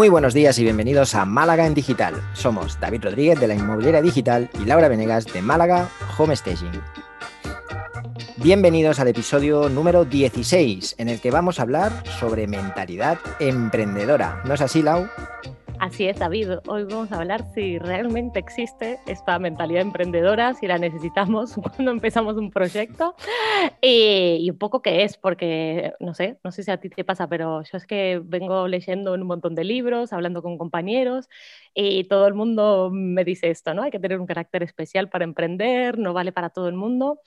Muy buenos días y bienvenidos a Málaga en Digital. Somos David Rodríguez de la Inmobiliaria Digital y Laura Venegas de Málaga Home Staging. Bienvenidos al episodio número 16, en el que vamos a hablar sobre mentalidad emprendedora. ¿No es así, Lau? Así es, David. Hoy vamos a hablar si realmente existe esta mentalidad emprendedora, si la necesitamos cuando empezamos un proyecto eh, y un poco qué es, porque no sé, no sé si a ti te pasa, pero yo es que vengo leyendo un montón de libros, hablando con compañeros y todo el mundo me dice esto, ¿no? Hay que tener un carácter especial para emprender, no vale para todo el mundo.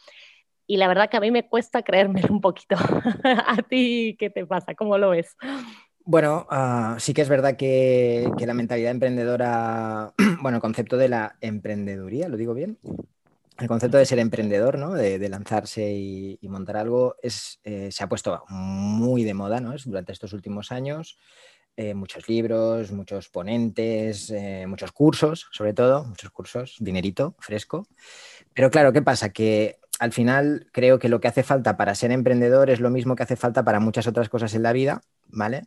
Y la verdad que a mí me cuesta creérmelo un poquito. ¿A ti qué te pasa? ¿Cómo lo ves? Bueno, uh, sí que es verdad que, la mentalidad emprendedora, bueno, el concepto de la emprendeduría, ¿lo digo bien? El concepto de ser emprendedor, ¿no? De, lanzarse y, montar algo, eh, se ha puesto muy de moda, ¿no? Durante estos últimos años. Eh, muchos libros, muchos ponentes, eh, muchos cursos, sobre todo, muchos cursos, dinerito fresco. Pero claro, ¿qué pasa? Que al final creo que lo que hace falta para ser emprendedor es lo mismo que hace falta para muchas otras cosas en la vida, ¿vale?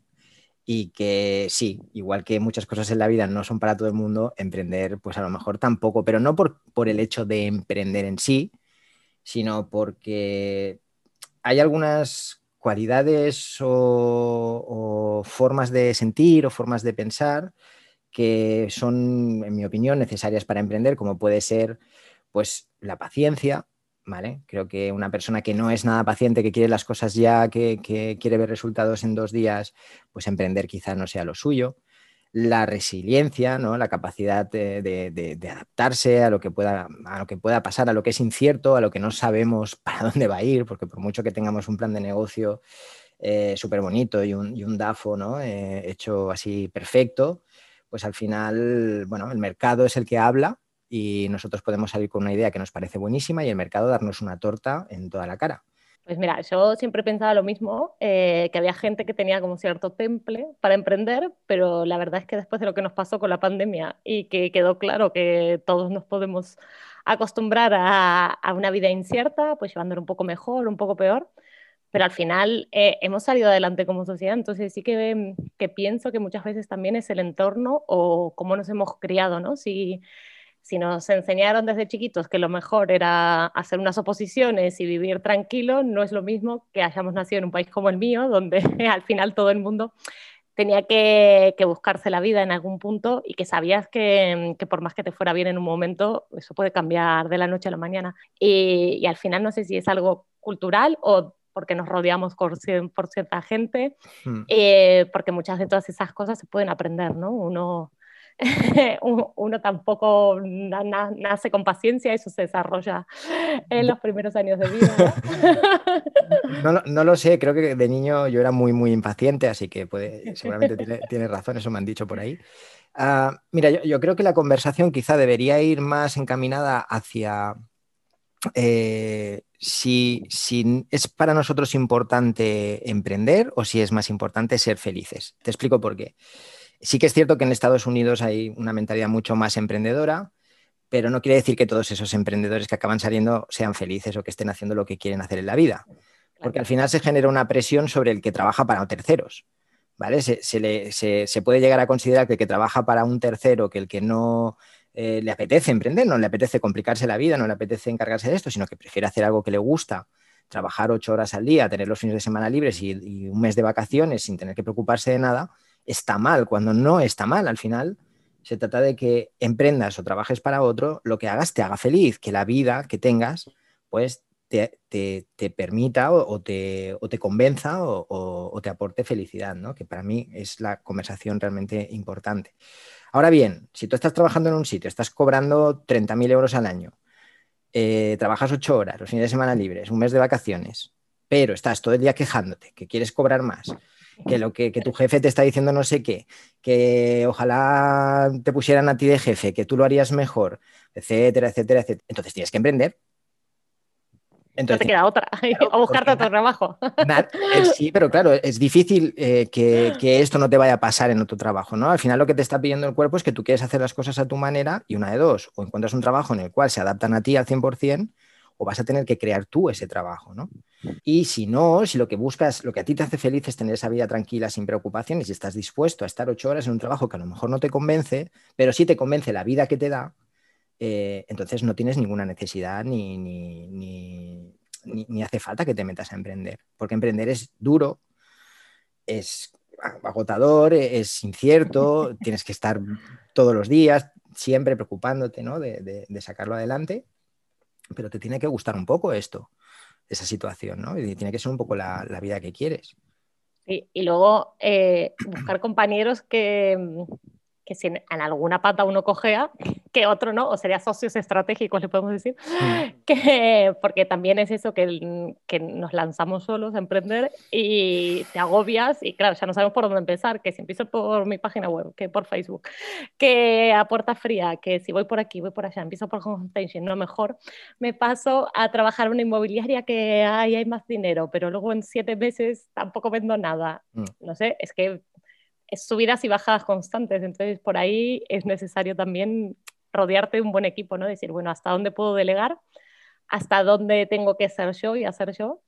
Y que sí, igual que muchas cosas en la vida no son para todo el mundo, emprender pues a lo mejor tampoco, pero no por, por el hecho de emprender en sí, sino porque hay algunas cualidades o, o, formas de sentir o formas de pensar que son, en mi opinión, necesarias para emprender, como puede ser pues la paciencia, ¿vale? Creo que una persona que no es nada paciente, que quiere las cosas ya, que, que, quiere ver resultados en dos días, pues emprender quizá no sea lo suyo. La resiliencia, ¿no? la capacidad de, adaptarse a lo, que pueda, a lo que pueda pasar, a lo que es incierto, a lo que no sabemos para dónde va a ir, porque por mucho que tengamos un plan de negocio eh, súper bonito y un, y un DAFO ¿no? eh, hecho así perfecto, pues al final, bueno, el mercado es el que habla y nosotros podemos salir con una idea que nos parece buenísima y el mercado darnos una torta en toda la cara. Pues mira, yo siempre pensaba lo mismo, eh, que había gente que tenía como cierto temple para emprender, pero la verdad es que después de lo que nos pasó con la pandemia y que quedó claro que todos nos podemos acostumbrar a, a una vida incierta, pues llevándolo un poco mejor, un poco peor, pero al final eh, hemos salido adelante como sociedad, entonces sí que, que pienso que muchas veces también es el entorno o cómo nos hemos criado, ¿no? Si, si nos enseñaron desde chiquitos que lo mejor era hacer unas oposiciones y vivir tranquilo, no es lo mismo que hayamos nacido en un país como el mío, donde al final todo el mundo tenía que, que buscarse la vida en algún punto y que sabías que, que, por más que te fuera bien en un momento, eso puede cambiar de la noche a la mañana. Y, y al final no sé si es algo cultural o porque nos rodeamos por, por cierta gente, hmm. eh, porque muchas de todas esas cosas se pueden aprender, ¿no? Uno uno tampoco nace con paciencia, eso se desarrolla en los primeros años de vida. ¿no? no, no lo sé, creo que de niño yo era muy, muy impaciente, así que puede, seguramente tiene, tiene razón, eso me han dicho por ahí. Uh, mira, yo, yo, creo que la conversación quizá debería ir más encaminada hacia eh, si, si, es para nosotros importante emprender o si es más importante ser felices. Te explico por qué. Sí que es cierto que en Estados Unidos hay una mentalidad mucho más emprendedora, pero no quiere decir que todos esos emprendedores que acaban saliendo sean felices o que estén haciendo lo que quieren hacer en la vida. Porque al final se genera una presión sobre el que trabaja para terceros. ¿vale? Se, se, le, se, se puede llegar a considerar que el que trabaja para un tercero, que el que no eh, le apetece emprender, no le apetece complicarse la vida, no le apetece encargarse de esto, sino que prefiere hacer algo que le gusta, trabajar ocho horas al día, tener los fines de semana libres y, y un mes de vacaciones sin tener que preocuparse de nada, está mal, cuando no está mal. Al final se trata de que emprendas o trabajes para otro, lo que hagas te haga feliz, que la vida que tengas, pues te, te, te permita o, te, o, te, convenza o, o, te aporte felicidad, ¿no? que para mí es la conversación realmente importante. Ahora bien, si tú estás trabajando en un sitio, estás cobrando 30.000 euros al año, eh, trabajas ocho horas, los fines de semana libres, un mes de vacaciones, pero estás todo el día quejándote, que quieres cobrar más, que lo que, que, tu jefe te está diciendo no sé qué, que ojalá te pusieran a ti de jefe, que tú lo harías mejor, etcétera, etcétera, etcétera. Entonces tienes que emprender. Entonces, no te queda otra, a buscarte otro trabajo. Eh, sí, pero claro, es difícil eh, que, que, esto no te vaya a pasar en otro trabajo, ¿no? Al final lo que te está pidiendo el cuerpo es que tú quieres hacer las cosas a tu manera y una de dos, o encuentras un trabajo en el cual se adaptan a ti al 100% o vas a tener que crear tú ese trabajo, ¿no? Y si no, si lo que buscas, lo que a ti te hace feliz es tener esa vida tranquila, sin preocupaciones, y estás dispuesto a estar ocho horas en un trabajo que a lo mejor no te convence, pero sí te convence la vida que te da, eh, entonces no tienes ninguna necesidad ni, ni, ni, hace falta que te metas a emprender, porque emprender es duro, es agotador, es incierto, tienes que estar todos los días, siempre preocupándote ¿no? de, sacarlo adelante, pero te tiene que gustar un poco esto, esa situación, ¿no? Y tiene que ser un poco la, vida que quieres. y luego eh, buscar compañeros que, que si en, alguna pata uno cogea, que otro no, o sería socios estratégicos, le podemos decir, mm. que, porque también es eso que, que, nos lanzamos solos a emprender y te agobias y claro, ya no sabemos por dónde empezar, que si empiezo por mi página web, que por Facebook, que a puerta fría, que si voy por aquí, voy por allá, empiezo por homepage, no mejor, me paso a trabajar en una inmobiliaria que ahí hay más dinero, pero luego en siete meses tampoco vendo nada. Mm. No sé, es que subidas y bajadas constantes, entonces por ahí es necesario también rodearte de un buen equipo, ¿no? Decir, bueno, ¿hasta dónde puedo delegar? ¿Hasta dónde tengo que ser yo y hacer yo?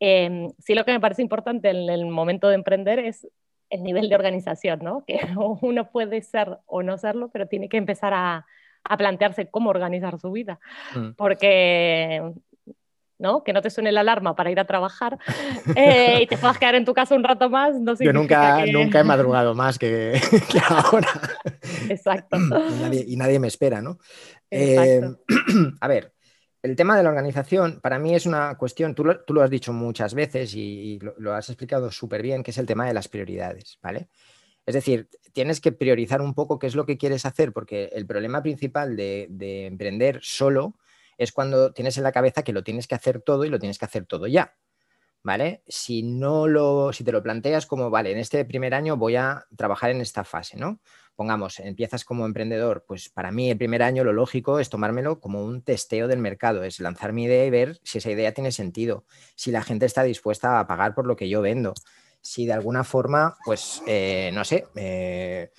Eh, sí, lo que me parece importante en el momento de emprender es el nivel de organización, ¿no? Que uno puede ser o no serlo, pero tiene que empezar a, a plantearse cómo organizar su vida. Mm. Porque ¿no? Que no te suene la alarma para ir a trabajar eh, y te puedas quedar en tu casa un rato más. No Yo nunca, nunca he madrugado más que, ahora. Exacto. Y nadie, me espera, ¿no? Eh, a ver, el tema de la organización para mí es una cuestión, tú lo, has dicho muchas veces y, lo, has explicado súper bien, que es el tema de las prioridades, ¿vale? Es decir, tienes que priorizar un poco qué es lo que quieres hacer, porque el problema principal de, de emprender solo es cuando tienes en la cabeza que lo tienes que hacer todo y lo tienes que hacer todo ya. ¿Vale? Si no lo, si te lo planteas como, vale, en este primer año voy a trabajar en esta fase, ¿no? Pongamos, empiezas como emprendedor, pues para mí el primer año lo lógico es tomármelo como un testeo del mercado, es lanzar mi idea y ver si esa idea tiene sentido, si la gente está dispuesta a pagar por lo que yo vendo, si de alguna forma, pues, eh, no sé, eh,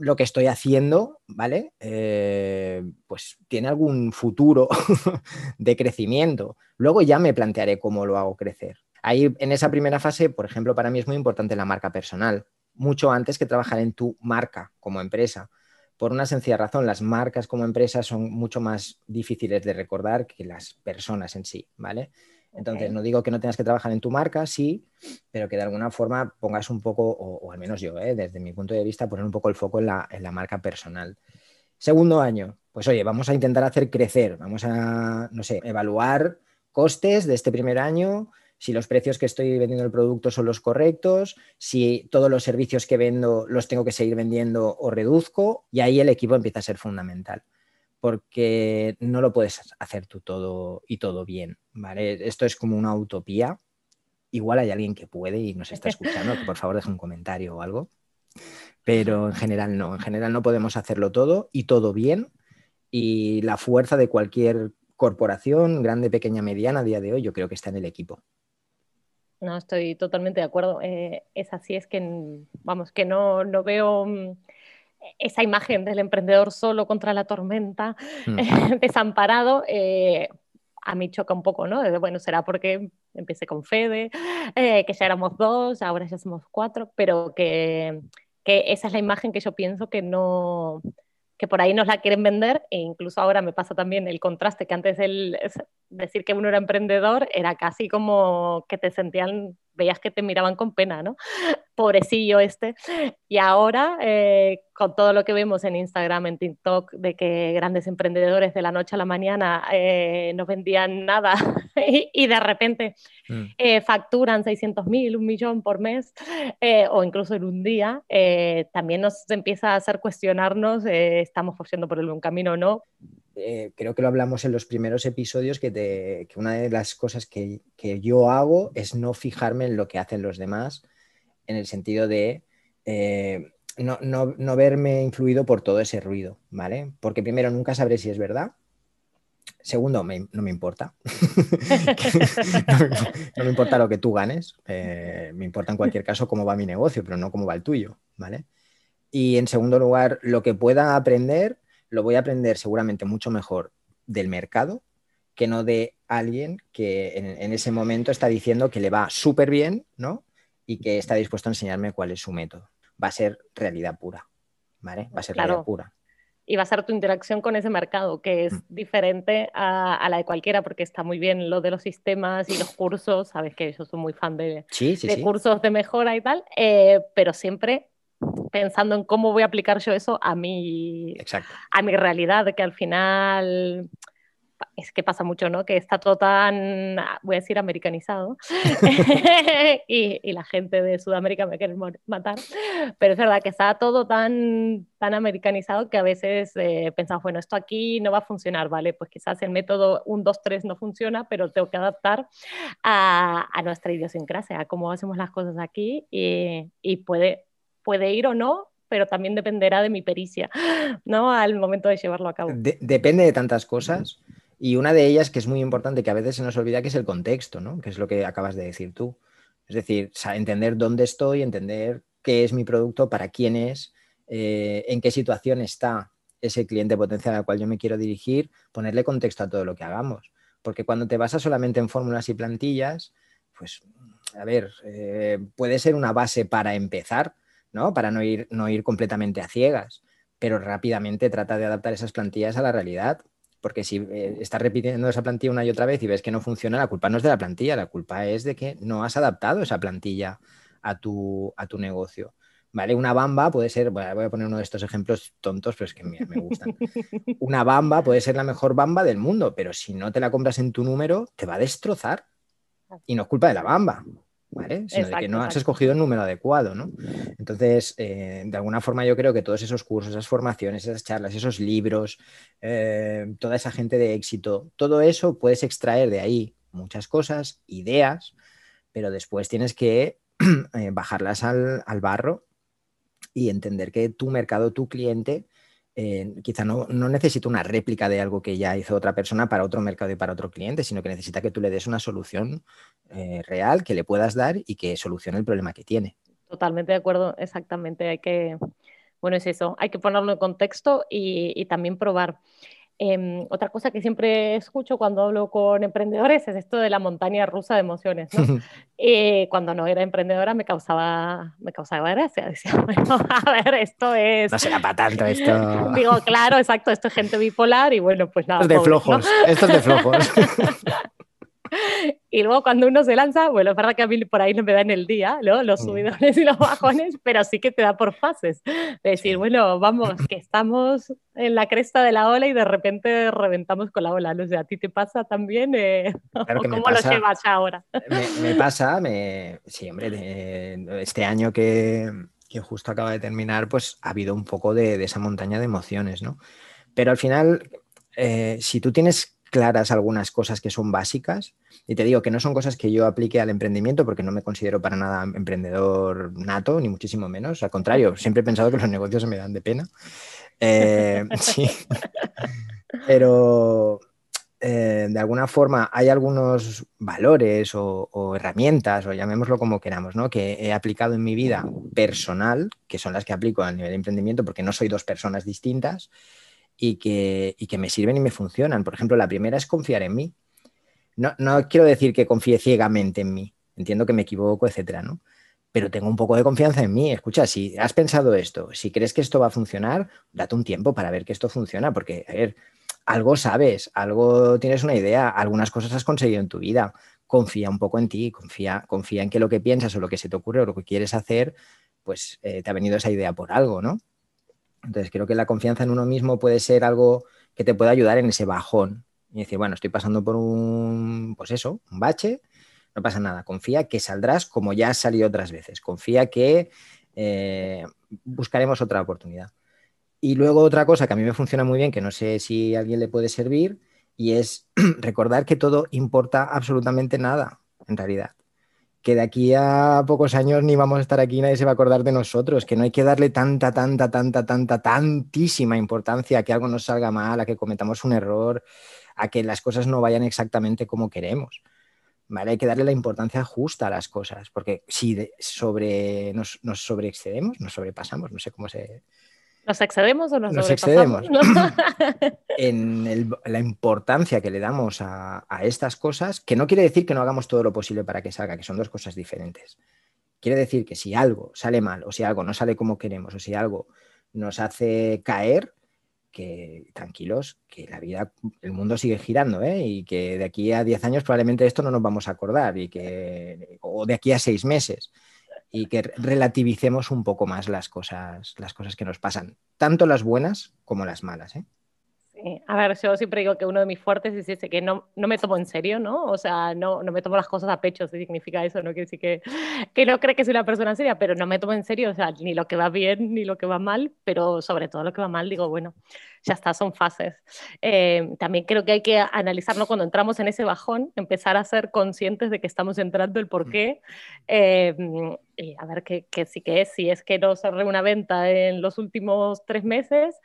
lo que estoy haciendo, ¿vale? Eh, pues tiene algún futuro de crecimiento. Luego ya me plantearé cómo lo hago crecer. Ahí, en esa primera fase, por ejemplo, para mí es muy importante la marca personal, mucho antes que trabajar en tu marca como empresa. Por una sencilla razón, las marcas como empresa son mucho más difíciles de recordar que las personas en sí, ¿vale? Entonces, no digo que no tengas que trabajar en tu marca, sí, pero que de alguna forma pongas un poco, o, al menos yo, ¿eh? desde mi punto de vista, poner un poco el foco en la, marca personal. Segundo año, pues oye, vamos a intentar hacer crecer, vamos a, no sé, evaluar costes de este primer año, si los precios que estoy vendiendo el producto son los correctos, si todos los servicios que vendo los tengo que seguir vendiendo o reduzco, y ahí el equipo empieza a ser fundamental porque no lo puedes hacer tú todo y todo bien, ¿vale? Esto es como una utopía. Igual hay alguien que puede y nos está escuchando, que por favor deje un comentario o algo. Pero en general no, en general no podemos hacerlo todo y todo bien. Y la fuerza de cualquier corporación, grande, pequeña, mediana, a día de hoy, yo creo que está en el equipo. No, estoy totalmente de acuerdo. Eh, es así, es que, vamos, que no, no veo mm, esa imagen del emprendedor solo contra la tormenta, mm. desamparado, eh, a mí choca un poco, ¿no? Bueno, será porque empecé con Fede, eh, que ya éramos dos, ahora ya somos cuatro, pero que, que esa es la imagen que yo pienso que no, que por ahí nos la quieren vender e incluso ahora me pasa también el contraste que antes el decir que uno era emprendedor era casi como que te sentían veías que te miraban con pena, ¿no? Pobrecillo este. Y ahora, eh, con todo lo que vemos en Instagram, en TikTok, de que grandes emprendedores de la noche a la mañana eh, no vendían nada y, de repente mm. eh, facturan 600 mil, un millón por mes o incluso en un día, también nos empieza a hacer cuestionarnos, estamos forciendo por el buen camino o no. Eh, creo que lo hablamos en los primeros episodios, que, una de las cosas que, yo hago es no fijarme en lo que hacen los demás, en el sentido de eh, no, verme influido por todo ese ruido, ¿vale? Porque primero nunca sabré si es verdad. Segundo, no me importa. no, me importa lo que tú ganes. Eh, me importa en cualquier caso cómo va mi negocio, pero no cómo va el tuyo, ¿vale? Y en segundo lugar, lo que pueda aprender lo voy a aprender seguramente mucho mejor del mercado que no de alguien que en, ese momento está diciendo que le va súper bien, ¿no? Y que está dispuesto a enseñarme cuál es su método. Va a ser realidad pura, ¿vale? Va a ser realidad pura y va a ser tu interacción con ese mercado, que es mm. diferente a, la de cualquiera, porque está muy bien lo de los sistemas y los cursos, sabes que yo soy muy fan de, de cursos de mejora y tal, eh, pero siempre pensando en cómo voy a aplicar yo eso a mi, a mi realidad, que al final es que pasa mucho, ¿no? Que está todo tan, voy a decir, americanizado. y, la gente de Sudamérica me quiere matar. Pero es verdad que está todo tan, tan americanizado que a veces eh, pensamos, bueno, esto aquí no va a funcionar, ¿vale? Pues quizás el método 1, 2, 3 no funciona, pero tengo que adaptar a, a nuestra idiosincrasia, a cómo hacemos las cosas aquí y, y puede, puede ir o no, pero también dependerá de mi pericia, ¿no? Al momento de llevarlo a cabo. depende de tantas cosas. Y una de ellas que es muy importante, que a veces se nos olvida, que es el contexto, ¿no? Que es lo que acabas de decir tú. Es decir, entender dónde estoy, entender qué es mi producto, para quién es, eh, en qué situación está ese cliente potencial al cual yo me quiero dirigir, ponerle contexto a todo lo que hagamos. Porque cuando te basas solamente en fórmulas y plantillas, pues, a ver, eh, puede ser una base para empezar, ¿no? Para no ir, no ir completamente a ciegas, pero rápidamente trata de adaptar esas plantillas a la realidad porque si eh, estás repitiendo esa plantilla una y otra vez y ves que no funciona, la culpa no es de la plantilla, la culpa es de que no has adaptado esa plantilla a tu, a tu negocio. ¿Vale? Una bamba puede ser, voy a poner uno de estos ejemplos tontos, pero es que me, me gustan. Una bamba puede ser la mejor bamba del mundo, pero si no te la compras en tu número, te va a destrozar. Y no es culpa de la bamba, ¿vale? Sino de que no has escogido el número adecuado, ¿no? Entonces, eh, de alguna forma yo creo que todos esos cursos, esas formaciones, esas charlas, esos libros, eh, toda esa gente de éxito, todo eso puedes extraer de ahí muchas cosas, ideas, pero después tienes que eh, bajarlas al, al barro y entender que tu mercado, tu cliente, quizá no, no, necesita una réplica de algo que ya hizo otra persona para otro mercado y para otro cliente, sino que necesita que tú le des una solución eh, real que le puedas dar y que solucione el problema que tiene. Totalmente de acuerdo, exactamente. Hay que, bueno, es eso, hay que ponerlo en contexto y también probar. Em, otra cosa que siempre escucho cuando hablo con emprendedores es esto de la montaña rusa de emociones. ¿no? Eh, cuando no era emprendedora me causaba, me causaba gracia. Decía, bueno, a ver, esto es... No será para tanto esto. Digo, claro, exacto, esto es gente bipolar y bueno, pues nada. Esto es de flojos, esto es de flojos. Y luego cuando uno se lanza, bueno, es verdad que a mí por ahí no me da en el día, ¿no? Los mm. subidones y los bajones, pero sí que te da por fases. De decir, bueno, vamos, que estamos en la cresta de la ola y de repente reventamos con la ola. No sé, ¿a ti te pasa también? Eh? ¿Cómo lo llevas ahora? Me, pasa, me... sí, hombre, este año que, que, justo acaba de terminar, pues ha habido un poco de, de esa montaña de emociones, ¿no? Pero al final, eh, si tú tienes claras algunas cosas que son básicas. Y te digo que no son cosas que yo aplique al emprendimiento porque no me considero para nada emprendedor nato, ni muchísimo menos. Al contrario, siempre he pensado que los negocios me dan de pena. Eh, sí. Pero eh, de alguna forma hay algunos valores o, herramientas, o llamémoslo como queramos, ¿no? que he aplicado en mi vida personal, que son las que aplico a nivel de emprendimiento porque no soy dos personas distintas y que, y que me sirven y me funcionan. Por ejemplo, la primera es confiar en mí. No, no quiero decir que confíe ciegamente en mí, entiendo que me equivoco, etcétera, ¿no? Pero tengo un poco de confianza en mí. Escucha, si has pensado esto, si crees que esto va a funcionar, date un tiempo para ver que esto funciona, porque, a ver, algo sabes, algo tienes una idea, algunas cosas has conseguido en tu vida. Confía un poco en ti, confía, confía en que lo que piensas o lo que se te ocurre o lo que quieres hacer, pues eh, te ha venido esa idea por algo, ¿no? Entonces creo que la confianza en uno mismo puede ser algo que te puede ayudar en ese bajón. Y decir, bueno, estoy pasando por un, pues eso, un bache, no pasa nada. Confía que saldrás como ya has salido otras veces. Confía que eh, buscaremos otra oportunidad. Y luego otra cosa que a mí me funciona muy bien, que no sé si a alguien le puede servir, y es recordar que todo importa absolutamente nada, en realidad que de aquí a pocos años ni vamos a estar aquí, nadie se va a acordar de nosotros, que no hay que darle tanta, tanta, tanta, tanta, tantísima importancia a que algo nos salga mal, a que cometamos un error, a que las cosas no vayan exactamente como queremos. ¿Vale? Hay que darle la importancia justa a las cosas, porque si sobre, nos, nos sobreexcedemos, nos sobrepasamos, no sé cómo se, ¿Nos excedemos o nos, nos excedemos? en la importancia que le damos a, estas cosas, que no quiere decir que no hagamos todo lo posible para que salga, que son dos cosas diferentes. Quiere decir que si algo sale mal, o si algo no sale como queremos, o si algo nos hace caer, que tranquilos, que la vida, el mundo sigue girando, ¿eh? y que de aquí a 10 años probablemente esto no nos vamos a acordar, y que, o de aquí a 6 meses y que relativicemos un poco más las cosas, las cosas que nos pasan, tanto las buenas como las malas. ¿eh? A ver, yo siempre digo que uno de mis fuertes es ese, que no, no me tomo en serio, ¿no? O sea, no, no me tomo las cosas a pecho, si significa eso, no quiere decir que, que no cree que soy una persona seria, pero no me tomo en serio, o sea, ni lo que va bien ni lo que va mal, pero sobre todo lo que va mal, digo, bueno, ya está, son fases. Eh, también creo que hay que analizarlo cuando entramos en ese bajón, empezar a ser conscientes de que estamos entrando, el por mm. qué, eh, y a ver qué, qué sí que es, si es que no cerré una venta en los últimos tres meses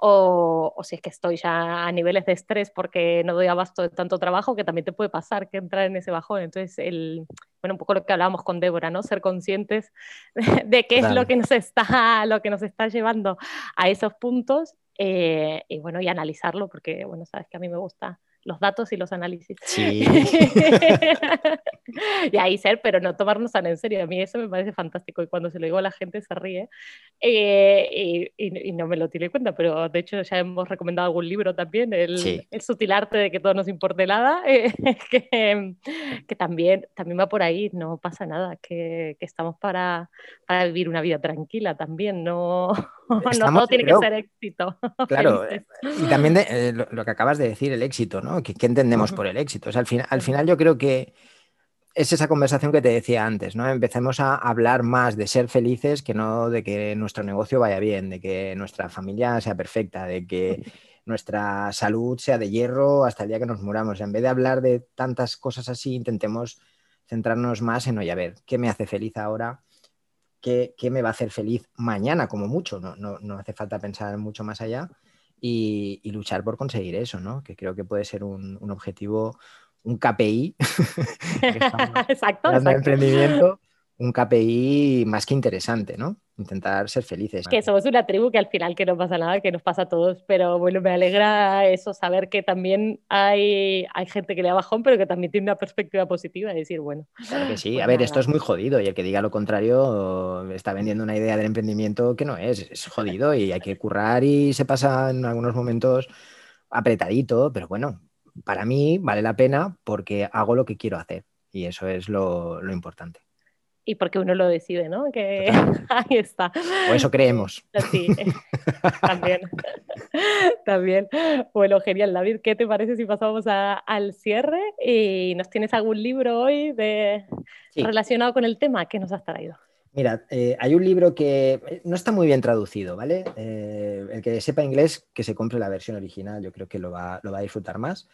o, si es que estoy ya a niveles de estrés porque no doy abasto de tanto trabajo, que también te puede pasar que entrar en ese bajón. Entonces, el, bueno, un poco lo que hablábamos con Débora, ¿no? Ser conscientes de, qué es lo que, nos está, lo que nos está llevando a esos puntos eh, y bueno, y analizarlo, porque bueno, sabes que a mí me gusta los datos y los análisis. Sí. y ahí ser, pero no tomarnos tan en serio. A mí eso me parece fantástico y cuando se lo digo a la gente se ríe eh, y, no me lo tiene en cuenta, pero de hecho ya hemos recomendado algún libro también, el, el sutil arte de que todo nos importe nada, eh, que, que, también, también va por ahí, no pasa nada, que, que estamos para, para, vivir una vida tranquila también, no, no todo tiene que ser éxito. Claro, y también eh, lo, que acabas de decir, el éxito, ¿no? ¿Qué, entendemos por el éxito? al, final, al final yo creo que es esa conversación que te decía antes, ¿no? Empecemos a hablar más de ser felices que no de que nuestro negocio vaya bien, de que nuestra familia sea perfecta, de que nuestra salud sea de hierro hasta el día que nos muramos. En vez de hablar de tantas cosas así, intentemos centrarnos más en, oye, a ver, ¿qué me hace feliz ahora? ¿Qué, me va a hacer feliz mañana, como mucho? No, no, hace falta pensar mucho más allá y, luchar por conseguir eso, ¿no? Que creo que puede ser un, un objetivo un KPI, exacto, emprendimiento, un KPI más que interesante, ¿no? Intentar ser felices. Que somos una tribu que al final que no pasa nada, que nos pasa a todos, pero bueno, me alegra eso, saber que también hay, hay gente que le da bajón, pero que también tiene una perspectiva positiva, de decir, bueno. Claro que sí, pues a ver, esto es muy jodido y el que diga lo contrario está vendiendo una idea del emprendimiento que no es, es jodido y hay que currar y se pasa en algunos momentos apretadito, pero bueno, para mí vale la pena porque hago lo que quiero hacer y eso es lo, importante. Y porque uno lo decide, ¿no? Que ahí está. O eso creemos. Sí, también. también. Bueno, genial, David. ¿Qué te parece si pasamos al cierre y nos tienes algún libro hoy de... relacionado con el tema que nos has traído? Mira, eh, hay un libro que eh, no está muy bien traducido, ¿vale? Eh, el que sepa inglés, que se compre la versión original, yo creo que lo va, a disfrutar más.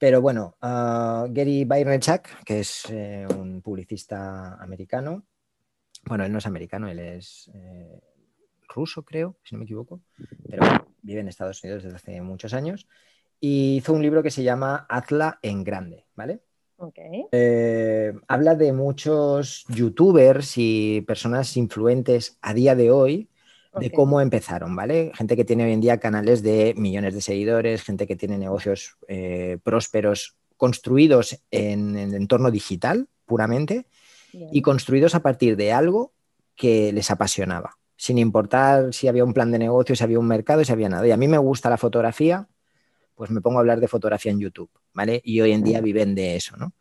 Pero bueno, uh, Gary Vaynerchuk, que es un publicista americano, bueno, él no es americano, él es ruso, creo, si no me equivoco, pero vive en Estados Unidos desde hace muchos años, y hizo un libro que se llama Hazla en Grande, ¿vale? Eh, habla de muchos youtubers y personas influentes a día de hoy de cómo empezaron, ¿vale? Gente que tiene hoy en día canales de millones de seguidores, gente que tiene negocios eh, prósperos construidos en el entorno digital puramente y construidos a partir de algo que les apasionaba, sin importar si había un plan de negocio, si había un mercado, si había nada. Y a mí me gusta la fotografía, pues me pongo a hablar de fotografía en YouTube, ¿vale? Y hoy en día viven de eso, ¿no?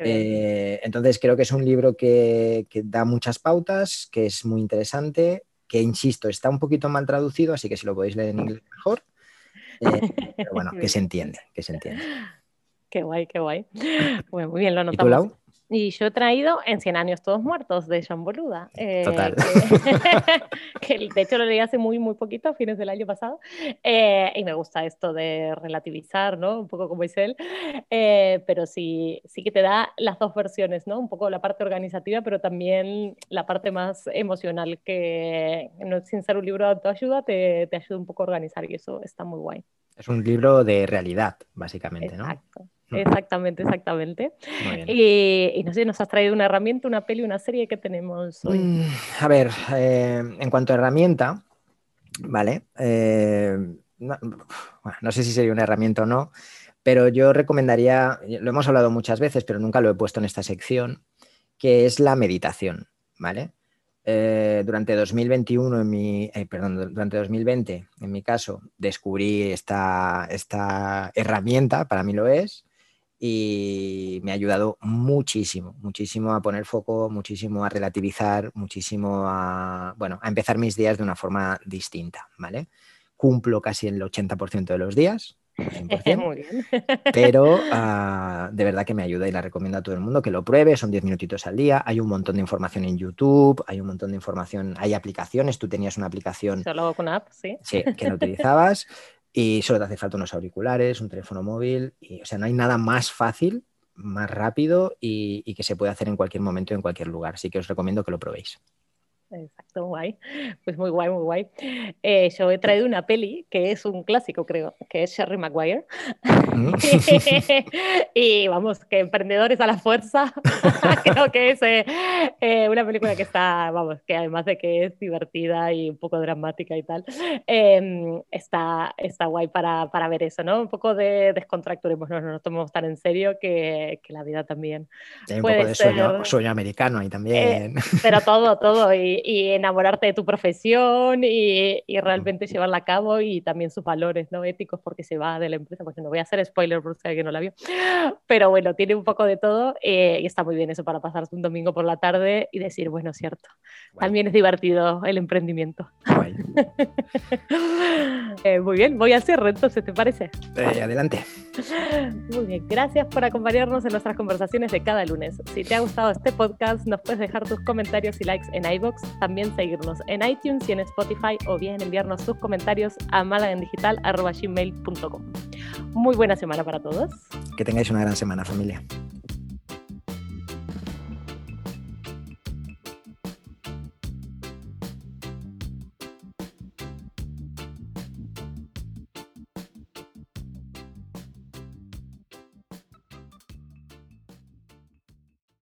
Eh, entonces creo que es un libro que, da muchas pautas, que es muy interesante, que insisto, está un poquito mal traducido, así que si lo podéis leer en inglés mejor. Eh, pero bueno, que se entiende, que se entiende. Qué guay, qué guay. Bueno, muy bien, lo notamos. Y yo he traído En 100 años todos muertos de Jean Boluda. Eh, Total. Que, de hecho lo leí hace muy, muy poquito, a fines del año pasado. Eh, y me gusta esto de relativizar, ¿no? Un poco como es él. Eh, pero sí, sí que te da las dos versiones, ¿no? Un poco la parte organizativa, pero también la parte más emocional, que no, sin ser un libro de autoayuda, te, te ayuda un poco a organizar y eso está muy guay. Es un libro de realidad, básicamente, ¿no? Exacto. Exactamente, exactamente. Y, no sé, nos has traído una herramienta, una peli, una serie que tenemos hoy. Mm, a ver, eh, en cuanto a herramienta, ¿vale? Eh, no, no, sé si sería una herramienta o no, pero yo recomendaría, lo hemos hablado muchas veces, pero nunca lo he puesto en esta sección, que es la meditación, ¿vale? Eh, durante 2021, en mi, eh, perdón, durante 2020, en mi caso, descubrí esta, esta herramienta, para mí lo es, y me ha ayudado muchísimo, muchísimo a poner foco, muchísimo a relativizar, muchísimo a, bueno, a empezar mis días de una forma distinta, ¿vale? Cumplo casi el 80% de los días, pero ah, de verdad que me ayuda y la recomiendo a todo el mundo que lo pruebe. Son 10 minutitos al día. Hay un montón de información en YouTube, hay un montón de información, hay aplicaciones. Tú tenías una aplicación. Solo con app, sí. Sí, que no utilizabas y solo te hace falta unos auriculares, un teléfono móvil. Y, o sea, no hay nada más fácil, más rápido y, que se puede hacer en cualquier momento, en cualquier lugar. Así que os recomiendo que lo probéis. Exacto, guay. Pues muy guay, muy guay. Eh, yo he traído una peli que es un clásico, creo, que es Sherry Maguire. Mm. y vamos, que Emprendedores a la Fuerza, creo que es eh, eh, una película que está, vamos, que además de que es divertida y un poco dramática y tal, em, está, está guay para, para, ver eso, ¿no? Un poco de descontracturemos, no, no nos tomemos tan en serio que, que la vida también. Hay un poco de sueño, sueño americano ahí también. pero todo, todo. Y, y, enamorarte de tu profesión y, y, realmente llevarla a cabo y también sus valores ¿no? éticos porque se va de la empresa, porque no voy a hacer spoiler por si alguien no la vio, pero bueno, tiene un poco de todo eh, y está muy bien eso para pasarse un domingo por la tarde y decir, bueno, cierto, también es divertido el emprendimiento. Eh, muy bien, voy a hacer entonces, ¿te parece? Eh, adelante. Muy bien, gracias por acompañarnos en nuestras conversaciones de cada lunes. Si te ha gustado este podcast, nos puedes dejar tus comentarios y likes en iBox también seguirnos en iTunes y en Spotify o bien enviarnos sus comentarios a malagendigital.gmail.com. Muy buena semana para todos. Que tengáis una gran semana, familia.